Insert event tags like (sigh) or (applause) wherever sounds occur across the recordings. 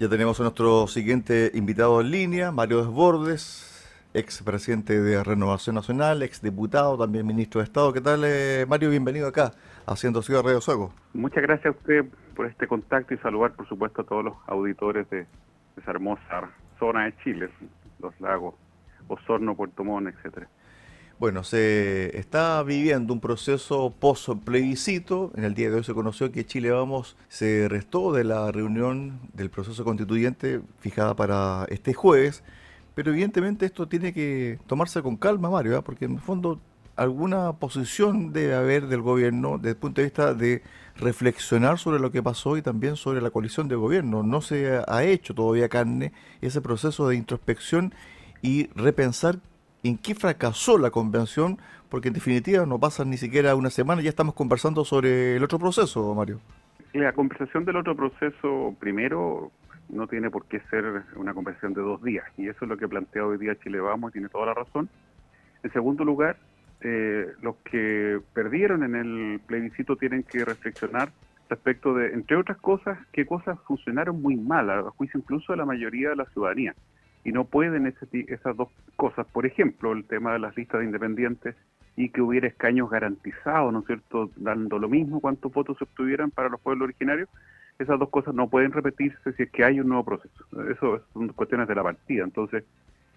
Ya tenemos a nuestro siguiente invitado en línea, Mario Desbordes, ex presidente de Renovación Nacional, ex diputado, también ministro de Estado. ¿Qué tal, eh, Mario? Bienvenido acá, haciendo Ciudad Radio Sueco. Muchas gracias a usted por este contacto y saludar, por supuesto, a todos los auditores de, esa hermosa zona de Chile, los lagos Osorno, Puerto Montt, etcétera. Bueno, se está viviendo un proceso post-plebiscito. En el día de hoy se conoció que Chile Vamos se restó de la reunión del proceso constituyente fijada para este jueves. Pero evidentemente esto tiene que tomarse con calma, Mario, ¿eh? porque en el fondo alguna posición debe haber del gobierno desde el punto de vista de reflexionar sobre lo que pasó y también sobre la coalición de gobierno. No se ha hecho todavía carne ese proceso de introspección y repensar en qué fracasó la convención, porque en definitiva no pasa ni siquiera una semana y ya estamos conversando sobre el otro proceso, Mario. La conversación del otro proceso, primero, no tiene por qué ser una conversación de dos días, y eso es lo que plantea hoy día Chile Vamos, y tiene toda la razón. En segundo lugar, eh, los que perdieron en el plebiscito tienen que reflexionar respecto de, entre otras cosas, qué cosas funcionaron muy mal, a juicio incluso de la mayoría de la ciudadanía y no pueden esas dos cosas. Por ejemplo, el tema de las listas de independientes y que hubiera escaños garantizados, ¿no es cierto?, dando lo mismo cuántos votos se obtuvieran para los pueblos originarios. Esas dos cosas no pueden repetirse si es que hay un nuevo proceso. Eso son cuestiones de la partida. Entonces,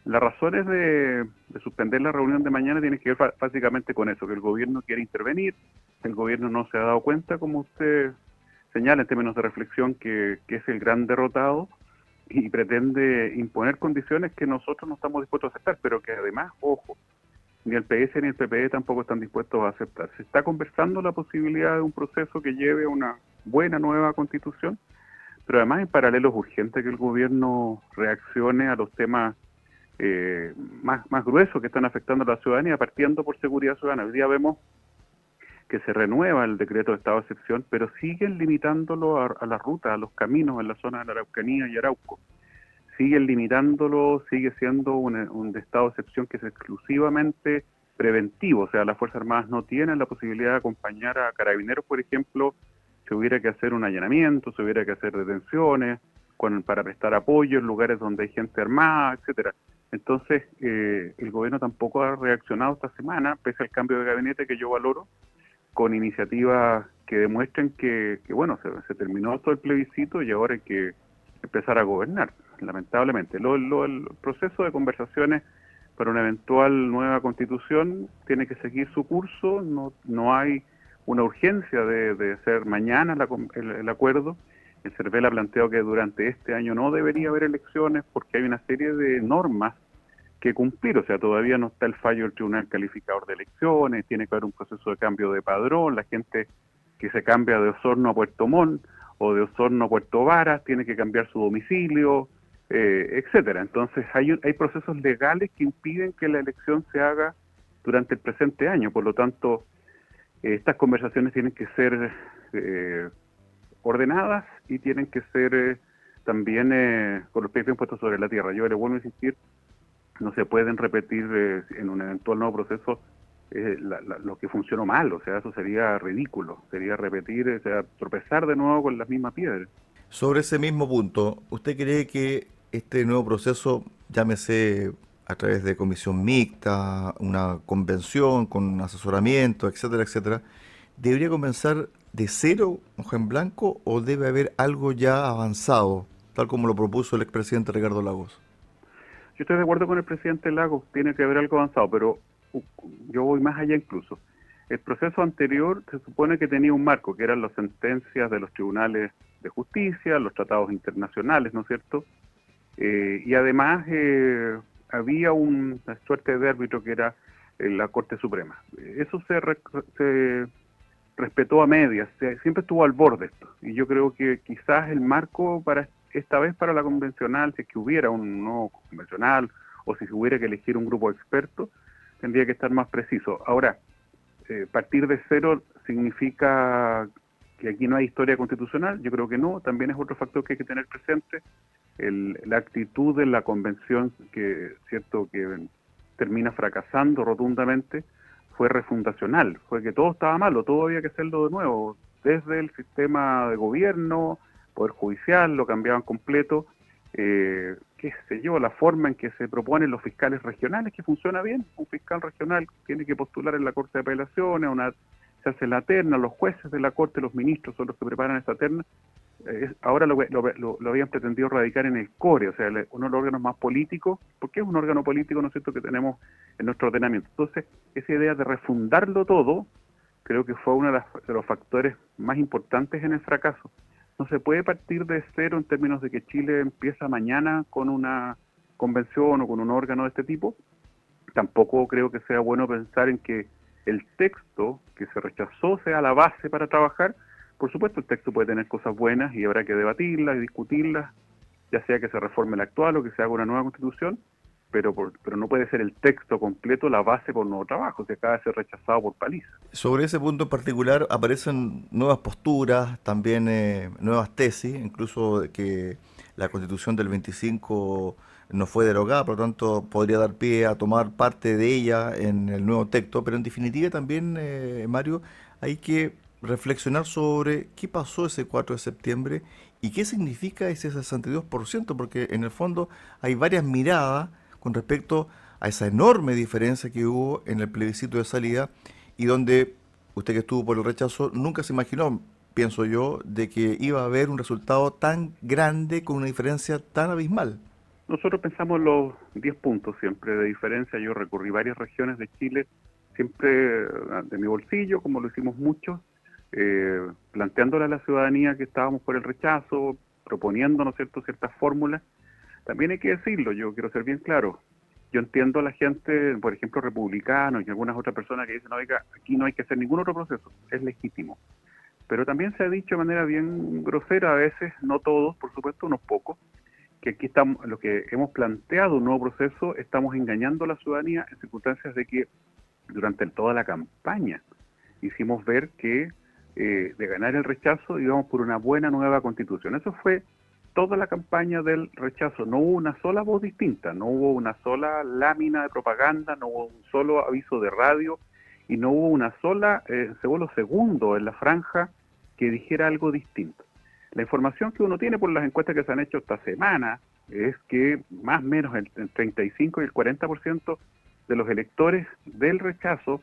las razones de, suspender la reunión de mañana tienen que ver básicamente con eso, que el gobierno quiere intervenir, el gobierno no se ha dado cuenta, como usted señala en términos de reflexión, que es el gran derrotado y pretende imponer condiciones que nosotros no estamos dispuestos a aceptar, pero que además, ojo, ni el PS ni el PPE tampoco están dispuestos a aceptar. Se está conversando la posibilidad de un proceso que lleve a una buena nueva constitución, pero además en paralelo es urgente que el gobierno reaccione a los temas eh, más, más gruesos que están afectando a la ciudadanía, partiendo por seguridad ciudadana. Hoy día vemos que se renueva el decreto de estado de excepción, pero siguen limitándolo a, la ruta, a los caminos en la zona de la Araucanía y Arauco. Siguen limitándolo, sigue siendo un, un estado de excepción que es exclusivamente preventivo, o sea, las Fuerzas Armadas no tienen la posibilidad de acompañar a carabineros, por ejemplo, si hubiera que hacer un allanamiento, si hubiera que hacer detenciones, para prestar apoyo en lugares donde hay gente armada, etcétera. Entonces, eh, el gobierno tampoco ha reaccionado esta semana, pese al cambio de gabinete que yo valoro, con iniciativas que demuestren que, bueno, se, terminó todo el plebiscito y ahora hay que empezar a gobernar, lamentablemente. el proceso de conversaciones para una eventual nueva constitución tiene que seguir su curso, no, no hay una urgencia de, de hacer mañana el, acuerdo. El CERVEL ha planteado que durante este año no debería haber elecciones porque hay una serie de normas que cumplir, o sea, todavía no está el fallo del Tribunal Calificador de Elecciones, tiene que haber un proceso de cambio de padrón, la gente que se cambia de Osorno a Puerto Montt o de Osorno a Puerto Varas tiene que cambiar su domicilio, eh, etcétera. Entonces hay, hay procesos legales que impiden que la elección se haga durante el presente año, por lo tanto, eh, estas conversaciones tienen que ser eh, ordenadas y tienen que ser también con los pies bien puestos sobre la tierra. Yo le vuelvo a insistir, no se pueden repetir eh, en un eventual nuevo proceso eh, lo que funcionó mal, o sea, eso sería ridículo, sería repetir, o sea, tropezar de nuevo con las mismas piedras. Sobre ese mismo punto, ¿usted cree que este nuevo proceso, llámese a través de comisión mixta, una convención con asesoramiento, etcétera, etcétera, debería comenzar de cero, hoja en blanco, o debe haber algo ya avanzado, tal como lo propuso el expresidente Ricardo Lagos? Yo estoy de acuerdo con el presidente Lago, tiene que haber algo avanzado, pero yo voy más allá incluso. El proceso anterior se supone que tenía un marco, que eran las sentencias de los tribunales de justicia, los tratados internacionales, ¿no es cierto? Eh, y además eh, había una suerte de árbitro que era eh, la Corte Suprema. Eso se, se respetó a medias, siempre estuvo al borde esto. Y yo creo que quizás el marco para esta vez para la convencional, si es que hubiera un nuevo convencional o si se hubiera que elegir un grupo de expertos, tendría que estar más preciso. Ahora, eh, partir de cero significa que aquí no hay historia constitucional, yo creo que no, también es otro factor que hay que tener presente, la actitud de la convención que, cierto, que termina fracasando rotundamente, fue refundacional, fue que todo estaba malo, todo había que hacerlo de nuevo, desde el sistema de gobierno, Poder Judicial, lo cambiaban completo eh, qué sé yo, la forma en que se proponen los fiscales regionales, que funciona bien. Un fiscal regional tiene que postular en la Corte de Apelaciones, una, se hace la terna, los jueces de la Corte, los ministros son los que preparan esa terna. Eh, ahora lo, lo, habían pretendido radicar en el CORE, o sea, uno de los órganos más políticos, porque es un órgano político, ¿no es cierto?, que tenemos en nuestro ordenamiento. Entonces, esa idea de refundarlo todo, creo que fue uno de los factores más importantes en el fracaso no se puede partir de cero en términos de que Chile empieza mañana con una convención o con un órgano de este tipo. Tampoco creo que sea bueno pensar en que el texto que se rechazó sea la base para trabajar. Por supuesto, el texto puede tener cosas buenas y habrá que debatirlas y discutirlas, ya sea que se reforme el actual o que se haga una nueva constitución, pero, pero no puede ser el texto completo la base por nuevo trabajo, que acaba de ser rechazado por paliza. Sobre ese punto en particular aparecen nuevas posturas, también eh, nuevas tesis, incluso que la constitución del 25 no fue derogada, por lo tanto podría dar pie a tomar parte de ella en el nuevo texto, pero en definitiva también, eh, Mario, hay que reflexionar sobre qué pasó ese 4 de septiembre y qué significa ese 62%, porque en el fondo hay varias miradas con respecto a esa enorme diferencia que hubo en el plebiscito de salida y donde usted que estuvo por el rechazo nunca se imaginó, pienso yo, de que iba a haber un resultado tan grande con una diferencia tan abismal. Nosotros pensamos los 10 puntos siempre de diferencia. Yo recorrí varias regiones de Chile, siempre ah, de mi bolsillo, como lo hicimos muchos, eh, planteándole a la ciudadanía que estábamos por el rechazo, proponiendo, ¿no cierto?, ciertas fórmulas también hay que decirlo, yo quiero ser bien claro. Yo entiendo a la gente, por ejemplo, republicanos y algunas otras personas que dicen, oiga, aquí no hay que hacer ningún otro proceso, es legítimo. Pero también se ha dicho de manera bien grosera, a veces, no todos, por supuesto, unos pocos, que aquí estamos, lo que hemos planteado un nuevo proceso, estamos engañando a la ciudadanía en circunstancias de que durante toda la campaña hicimos ver que eh, de ganar el rechazo íbamos por una buena nueva constitución. Eso fue toda la campaña del rechazo. No hubo una sola voz distinta, no hubo una sola lámina de propaganda, no hubo un solo aviso de radio y no hubo una sola eh, segundo segundo en la franja que dijera algo distinto. La información que uno tiene por las encuestas que se han hecho esta semana es que más o menos el, 35 y el 40% de los electores del rechazo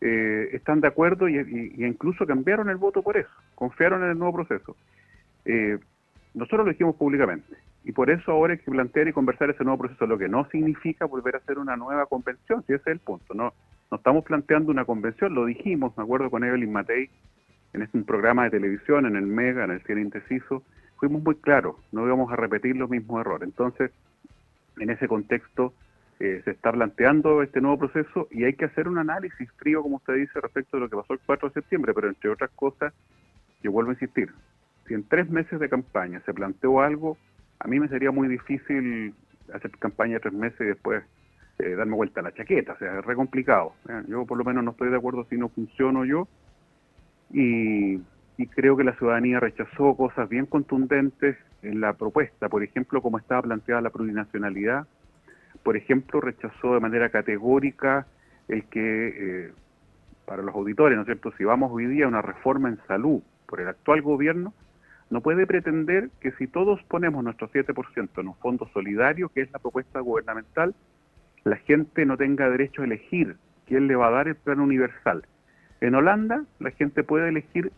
eh, están de acuerdo y, incluso cambiaron el voto por eso, confiaron en el nuevo proceso. Eh, nosotros lo dijimos públicamente y por eso ahora hay que plantear y conversar ese nuevo proceso, lo que no significa volver a hacer una nueva convención, si ese es el punto. No, no estamos planteando una convención, lo dijimos, me acuerdo con Evelyn Matei, en este programa de televisión, en el Mega, en el Cielo Indeciso, fuimos muy claros, no íbamos a repetir los mismos errores. Entonces, en ese contexto, eh, se está planteando este nuevo proceso y hay que hacer un análisis frío, como usted dice, respecto de lo que pasó el 4 de septiembre, pero entre otras cosas, yo vuelvo a insistir, en tres meses de campaña se planteó algo, a mí me sería muy difícil hacer campaña tres meses y después eh, darme vuelta a la chaqueta, o sea, es re complicado. Yo por lo menos no estoy de acuerdo si no funciono yo y, y creo que la ciudadanía rechazó cosas bien contundentes en la propuesta, por ejemplo, como estaba planteada la plurinacionalidad, por ejemplo, rechazó de manera categórica el que, eh, para los auditores, ¿no es cierto?, si vamos hoy día a una reforma en salud por el actual gobierno, no puede pretender que si todos ponemos nuestro 7% en un fondo solidario, que es la propuesta gubernamental, la gente no tenga derecho a elegir quién le va a dar el plan universal. En Holanda, la gente puede elegir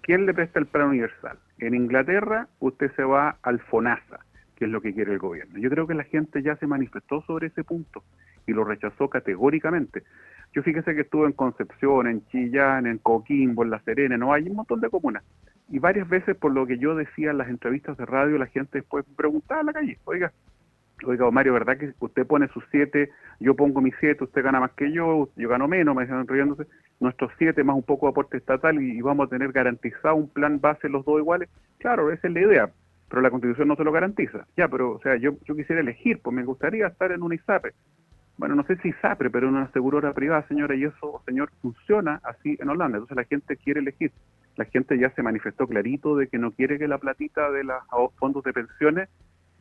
quién le presta el plan universal. En Inglaterra, usted se va al FONASA, que es lo que quiere el gobierno. Yo creo que la gente ya se manifestó sobre ese punto y lo rechazó categóricamente. Yo fíjese que estuve en Concepción, en Chillán, en Coquimbo, en La Serena, no hay un montón de comunas y varias veces por lo que yo decía en las entrevistas de radio, la gente después preguntaba en la calle, oiga, oiga, Mario, ¿verdad que usted pone sus siete, yo pongo mis siete, usted gana más que yo, yo gano menos, me decían riéndose, nuestros siete más un poco de aporte estatal y, vamos a tener garantizado un plan base los dos iguales? Claro, esa es la idea, pero la constitución no se lo garantiza. Ya, pero, o sea, yo, yo quisiera elegir, pues me gustaría estar en un ISAPE. Bueno, no sé si ISAPRE, pero una aseguradora privada, señora, y eso, señor, funciona así en Holanda. Entonces la gente quiere elegir la gente ya se manifestó clarito de que no quiere que la platita de los fondos de pensiones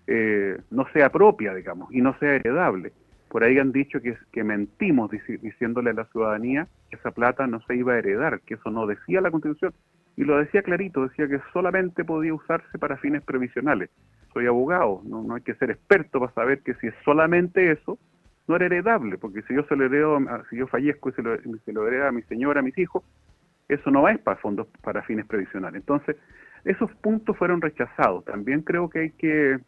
eh, no sea propia, digamos, y no sea heredable. Por ahí han dicho que, que mentimos diciéndole a la ciudadanía que esa plata no se iba a heredar, que eso no decía la Constitución. Y lo decía clarito, decía que solamente podía usarse para fines previsionales. soy abogado, no, no hay que ser experto para saber que si es solamente eso, no era heredable, porque si yo se lo heredo, si yo fallezco y se lo, se lo hereda a mi señora, a mis hijos, eso no ir para fondos para fines previsionales. Entonces, esos puntos fueron rechazados. También creo que hay que,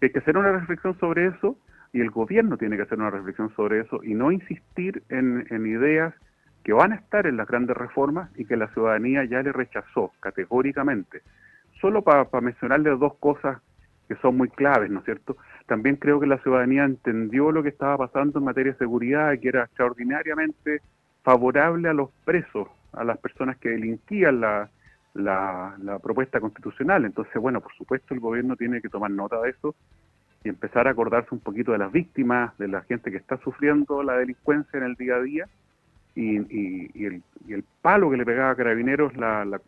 hay que hacer una reflexión sobre eso y el gobierno tiene que hacer una reflexión sobre eso y no insistir en, en ideas que van a estar en las grandes reformas y que la ciudadanía ya le rechazó categóricamente. Solo para mencionarle dos cosas que son muy claves, ¿no es cierto? También creo que la ciudadanía entendió lo que estaba pasando en materia de seguridad, y que era extraordinariamente favorable a los presos, a las personas que delinquían la, la, propuesta constitucional. Entonces, bueno, por supuesto el gobierno tiene que tomar nota de eso y empezar a acordarse un poquito de las víctimas, de la gente que está sufriendo la delincuencia en el día a día y, y, el, y el, palo que le pegaba a Carabineros, la,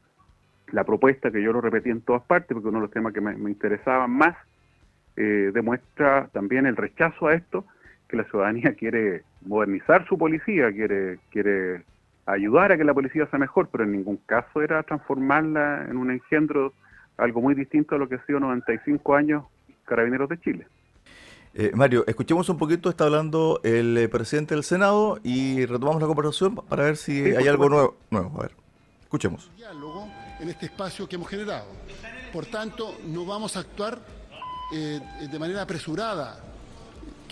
propuesta que yo lo repetí en todas partes, porque uno de los temas que me, interesaban más, eh, demuestra también el rechazo a esto, que la ciudadanía (laughs) quiere modernizar su policía, quiere, quiere ayudar a que la policía sea mejor, pero en ningún caso era transformarla en un engendro algo muy distinto a lo que ha sido 95 años Carabineros de Chile. Eh, Mario, escuchemos un poquito, está hablando el eh, presidente del Senado y retomamos la conversación para ver si hay algo nuevo, nuevo. A ver, escuchemos. Diálogo en este espacio que hemos generado. Por tanto, no vamos a actuar eh, de manera apresurada.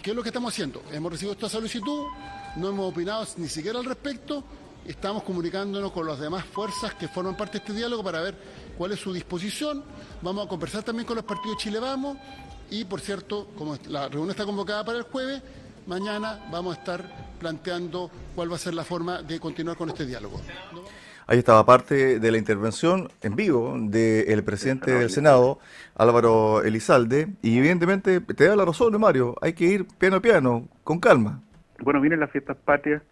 ¿Qué es lo que estamos haciendo? Hemos recibido esta solicitud, no hemos opinado ni siquiera al respecto, estamos comunicándonos con las demás fuerzas que forman parte de este diálogo para ver cuál es su disposición. Vamos a conversar también con los partidos Chile Vamos y, por cierto, como la reunión está convocada para el jueves, mañana vamos a estar planteando cuál va a ser la forma de continuar con este diálogo. Ahí estaba parte de la intervención en vivo del presidente del Senado, Álvaro Elizalde, y evidentemente te da la razón, Mario, hay que ir piano a piano, con calma. Bueno, vienen las fiestas patrias,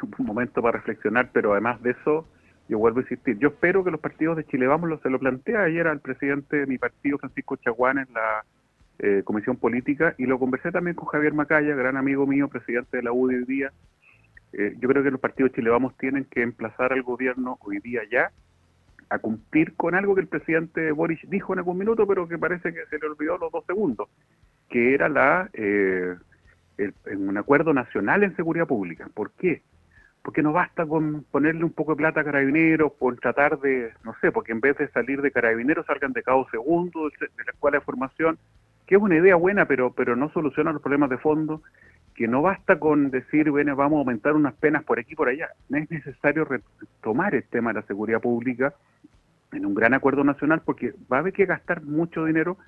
(laughs) un momento para reflexionar, pero además de eso, yo vuelvo a insistir, yo espero que los partidos de Chile Vamos, lo, se lo plantea ayer al presidente de mi partido, Francisco Chaguán, en la eh, Comisión Política, y lo conversé también con Javier Macaya, gran amigo mío, presidente de la UDI hoy día. Eh, yo creo que los partidos de Chile Vamos tienen que emplazar al gobierno hoy día ya a cumplir con algo que el presidente Boris dijo en algún minuto, pero que parece que se le olvidó los dos segundos, que era la eh, un acuerdo nacional en seguridad pública. ¿Por qué? porque no basta con ponerle un poco de plata a carabineros, por tratar de, no sé, porque en vez de salir de carabineros salgan de cabo segundo de la escuela de formación, que es una idea buena, pero, pero no soluciona los problemas de fondo, que no basta con decir, bueno, vamos a aumentar unas penas por aquí y por allá. Es necesario retomar el tema de la seguridad pública en un gran acuerdo nacional, porque va a haber que gastar mucho dinero,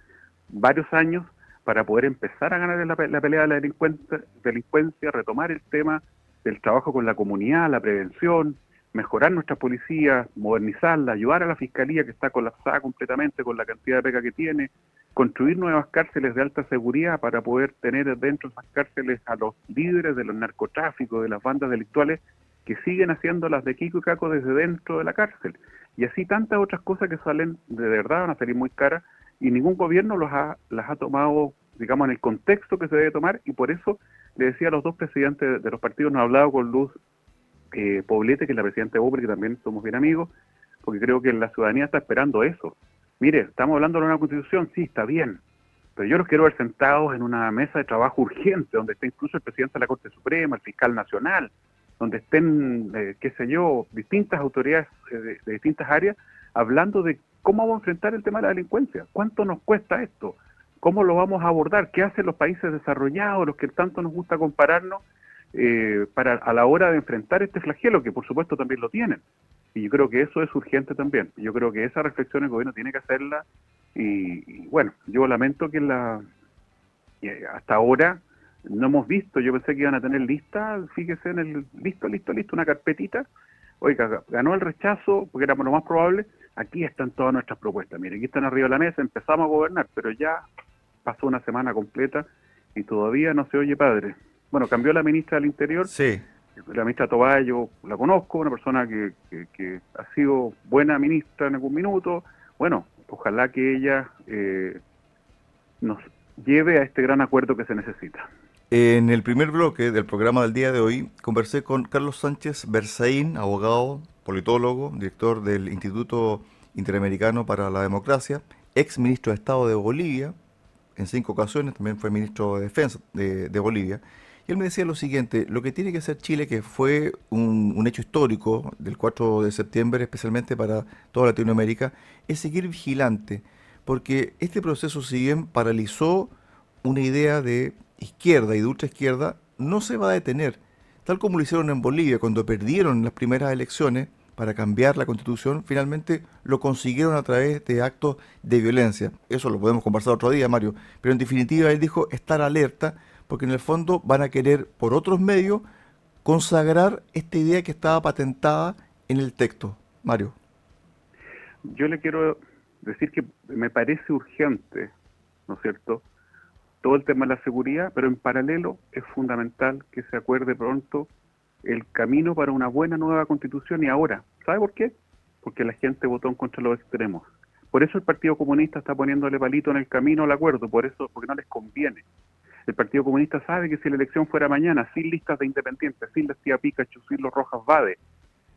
varios años, para poder empezar a ganar la, la pelea de la delincuencia, delincuencia, retomar el tema del trabajo con la comunidad, la prevención, mejorar nuestra policía, modernizarla, ayudar a la fiscalía que está colapsada completamente con la cantidad de pega que tiene, construir nuevas cárceles de alta seguridad para poder tener dentro de esas cárceles a los líderes de los narcotráficos, de las bandas delictuales que siguen haciendo las de Kiko y Caco desde dentro de la cárcel. Y así tantas otras cosas que salen de verdad van a salir muy caras y ningún gobierno los ha, las ha tomado, digamos, en el contexto que se debe tomar y por eso le decía a los dos presidentes de los partidos, no he hablado con Luz eh, Poblete, que es la presidenta de UPRE, que también somos bien amigos, porque creo que la ciudadanía está esperando eso. Mire, estamos hablando de una constitución, sí, está bien, pero yo los quiero ver sentados en una mesa de trabajo urgente, donde esté incluso el presidente de la Corte Suprema, el fiscal nacional, donde estén, eh, qué sé yo, distintas autoridades eh, de, distintas áreas, hablando de cómo vamos a enfrentar el tema de la delincuencia, cuánto nos cuesta esto, cómo lo vamos a abordar, qué hacen los países desarrollados, los que tanto nos gusta compararnos, eh, para a la hora de enfrentar este flagelo, que por supuesto también lo tienen. Y yo creo que eso es urgente también. Yo creo que esa reflexión el gobierno tiene que hacerla. Y, bueno, yo lamento que la hasta ahora no hemos visto, yo pensé que iban a tener lista, fíjese en el listo, listo, listo, una carpetita. Oiga, ganó el rechazo, porque era lo más probable. Aquí están todas nuestras propuestas. Mire, aquí están arriba de la mesa, empezamos a gobernar, pero ya pasó una semana completa y todavía no se oye padre. Bueno, cambió la ministra del Interior. Sí. La ministra Toballo, la conozco, una persona que, que, ha sido buena ministra en algún minuto. Bueno, ojalá que ella eh, nos lleve a este gran acuerdo que se necesita. En el primer bloque del programa del día de hoy conversé con Carlos Sánchez Berzaín, abogado, politólogo, director del Instituto Interamericano para la Democracia, ex ministro de Estado de Bolivia, en cinco ocasiones, también fue ministro de Defensa de, Bolivia. Y él me decía lo siguiente, lo que tiene que hacer Chile, que fue un, hecho histórico del 4 de septiembre, especialmente para toda Latinoamérica, es seguir vigilante, porque este proceso, si bien paralizó una idea de izquierda y de ultra izquierda, no se va a detener, tal como lo hicieron en Bolivia cuando perdieron las primeras elecciones para cambiar la constitución, finalmente lo consiguieron a través de actos de violencia. Eso lo podemos conversar otro día, Mario. Pero en definitiva, él dijo estar alerta, porque en el fondo van a querer, por otros medios, consagrar esta idea que estaba patentada en el texto. Mario. Yo le quiero decir que me parece urgente, ¿no es cierto?, todo el tema de la seguridad, pero en paralelo es fundamental que se acuerde pronto el camino para una buena nueva constitución y ahora. ¿Sabe por qué? Porque la gente votó en contra de los extremos. Por eso el Partido Comunista está poniéndole palito en el camino al acuerdo, por eso, porque no les conviene. El Partido Comunista sabe que si la elección fuera mañana, sin listas de independientes, sin la tía Pikachu, sin los Rojas Vade,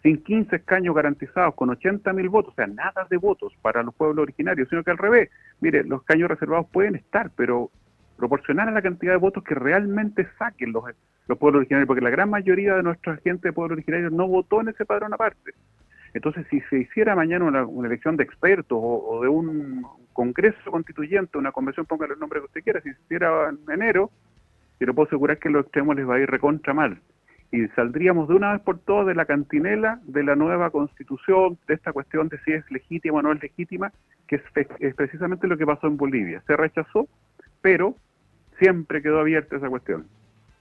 sin 15 escaños garantizados, con 80 mil votos, o sea, nada de votos para los pueblos originarios, sino que al revés, mire, los escaños reservados pueden estar, pero proporcionar a la cantidad de votos que realmente saquen los, los pueblos originarios, porque la gran mayoría de nuestra gente de pueblos originarios no votó en ese padrón aparte. Entonces, si se hiciera mañana una, elección de expertos o, de un congreso constituyente, una convención, póngale el nombre que usted quiera, si se hiciera en enero, yo puedo asegurar que los extremos les va a ir recontra mal. Y saldríamos de una vez por todas de la cantinela de la nueva constitución, de esta cuestión de si es legítima o no es legítima, que es precisamente lo que pasó en Bolivia. Se rechazó pero siempre quedó abierta esa cuestión.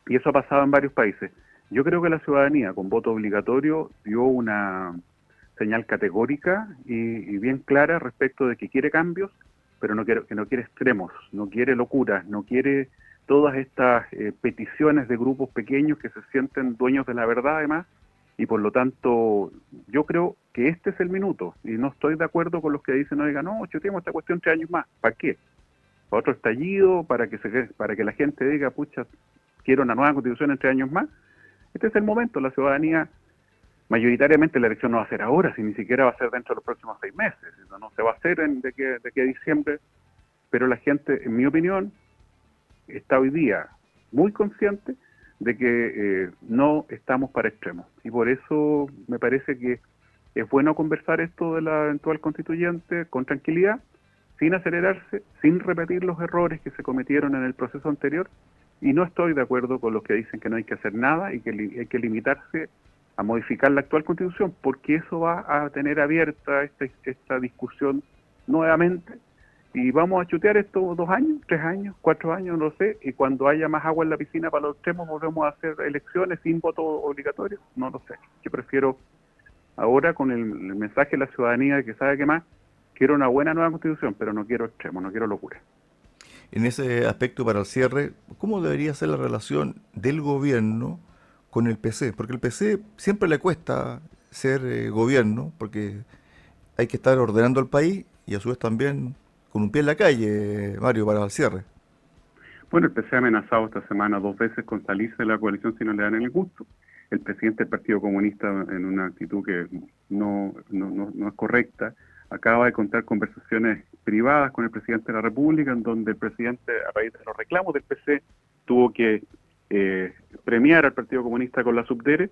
Y eso ha pasado en varios países. Yo creo que la ciudadanía con voto obligatorio dio una señal categórica y, bien clara respecto de que quiere cambios, pero no quiere, que no quiere extremos, no quiere locuras, no quiere todas estas eh, peticiones de grupos pequeños que se sienten dueños de la verdad además, y por lo tanto yo creo que este es el minuto, y no estoy de acuerdo con los que dicen, oiga, no, tengo esta cuestión tres años más, ¿para qué? otro estallido, para que, se, para que la gente diga, pucha, quiero una nueva constitución en tres años más. Este es el momento, la ciudadanía, mayoritariamente la elección no va a ser ahora, si ni siquiera va a ser dentro de los próximos seis meses, no se va a hacer en, de, que, de que diciembre, pero la gente, en mi opinión, está hoy día muy consciente de que eh, no estamos para extremos. Y por eso me parece que es bueno conversar esto de la eventual constituyente con tranquilidad, sin acelerarse, sin repetir los errores que se cometieron en el proceso anterior, y no estoy de acuerdo con los que dicen que no hay que hacer nada y que hay que limitarse a modificar la actual constitución, porque eso va a tener abierta este, esta discusión nuevamente y vamos a chutear esto dos años, tres años, cuatro años, no sé, y cuando haya más agua en la piscina para los extremos volvemos a hacer elecciones sin voto obligatorio, no lo sé. Yo prefiero ahora con el, mensaje de la ciudadanía que sabe que más, quiero una buena nueva constitución, pero no quiero extremo, no quiero locura. En ese aspecto, para el cierre, ¿cómo debería ser la relación del gobierno con el PC? Porque el PC siempre le cuesta ser eh, gobierno, porque hay que estar ordenando el país y a su vez también con un pie en la calle, Mario, para el cierre. Bueno, el PC ha amenazado esta semana dos veces con salirse de la coalición si no le dan el gusto. El presidente del Partido Comunista, en una actitud que no, no, no es correcta, acaba de contar conversaciones privadas con el presidente de la República, en donde el presidente, a raíz de los reclamos del PC, tuvo que eh, premiar al Partido Comunista con la subdere.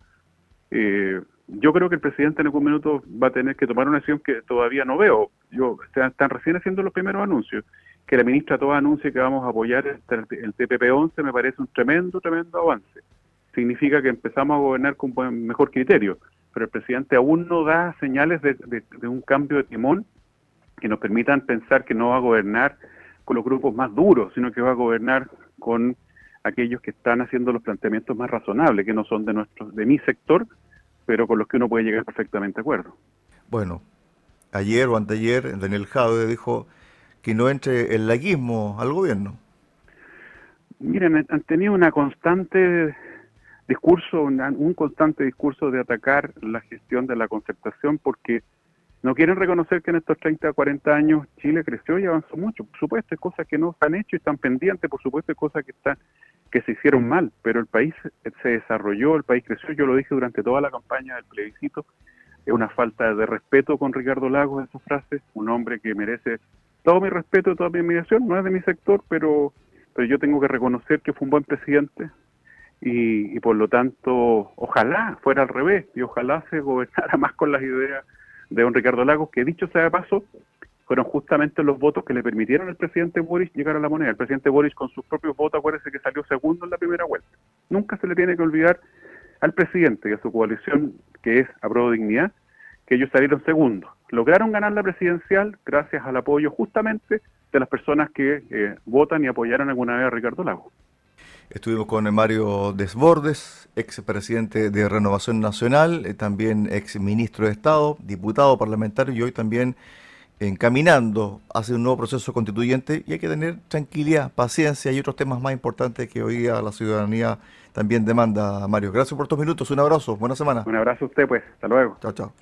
Eh, yo creo que el presidente en algún minuto va a tener que tomar una decisión que todavía no veo. Yo están recién haciendo los primeros anuncios. Que la ministra todo anuncie que vamos a apoyar el, el TPP-11 me parece un tremendo, tremendo avance. Significa que empezamos a gobernar con buen, mejor criterio pero el presidente aún no da señales de, un cambio de timón que nos permitan pensar que no va a gobernar con los grupos más duros, sino que va a gobernar con aquellos que están haciendo los planteamientos más razonables, que no son de nuestro, de mi sector, pero con los que uno puede llegar perfectamente de acuerdo. Bueno, ayer o anteayer Daniel Jaude dijo que no entre el laguismo al gobierno. Miren, han tenido una constante discurso, un constante discurso de atacar la gestión de la concertación porque no quieren reconocer que en estos 30 o 40 años Chile creció y avanzó mucho. Por supuesto, hay cosas que no se han hecho y están pendientes, por supuesto, hay cosas que están que se hicieron mal, pero el país se desarrolló, el país creció, yo lo dije durante toda la campaña del plebiscito, es una falta de respeto con Ricardo Lagos esa frase, un hombre que merece todo mi respeto, toda mi admiración, no es de mi sector, pero, pero yo tengo que reconocer que fue un buen presidente y, por lo tanto, ojalá fuera al revés y ojalá se gobernara (laughs) más con las ideas de don Ricardo Lagos, que dicho sea de paso, fueron justamente los votos que le permitieron al presidente Boris llegar a la moneda. El presidente Boris con sus propios votos, acuérdese que salió segundo en la primera vuelta. Nunca se le tiene que olvidar al presidente y a su coalición, que es Apruebo Dignidad, que ellos salieron segundos. Lograron ganar la presidencial gracias al apoyo justamente de las personas que eh, votan y apoyaron alguna vez a Ricardo Lago. Estuvimos con Mario Desbordes, ex presidente de Renovación Nacional, eh, también ex ministro de Estado, diputado parlamentario y hoy también encaminando hacia un nuevo proceso constituyente y hay que tener tranquilidad, paciencia y otros temas más importantes que hoy día la ciudadanía también demanda, Mario. Gracias por estos minutos, un abrazo, buena semana. Un abrazo a usted, pues, hasta luego. Chao, chao.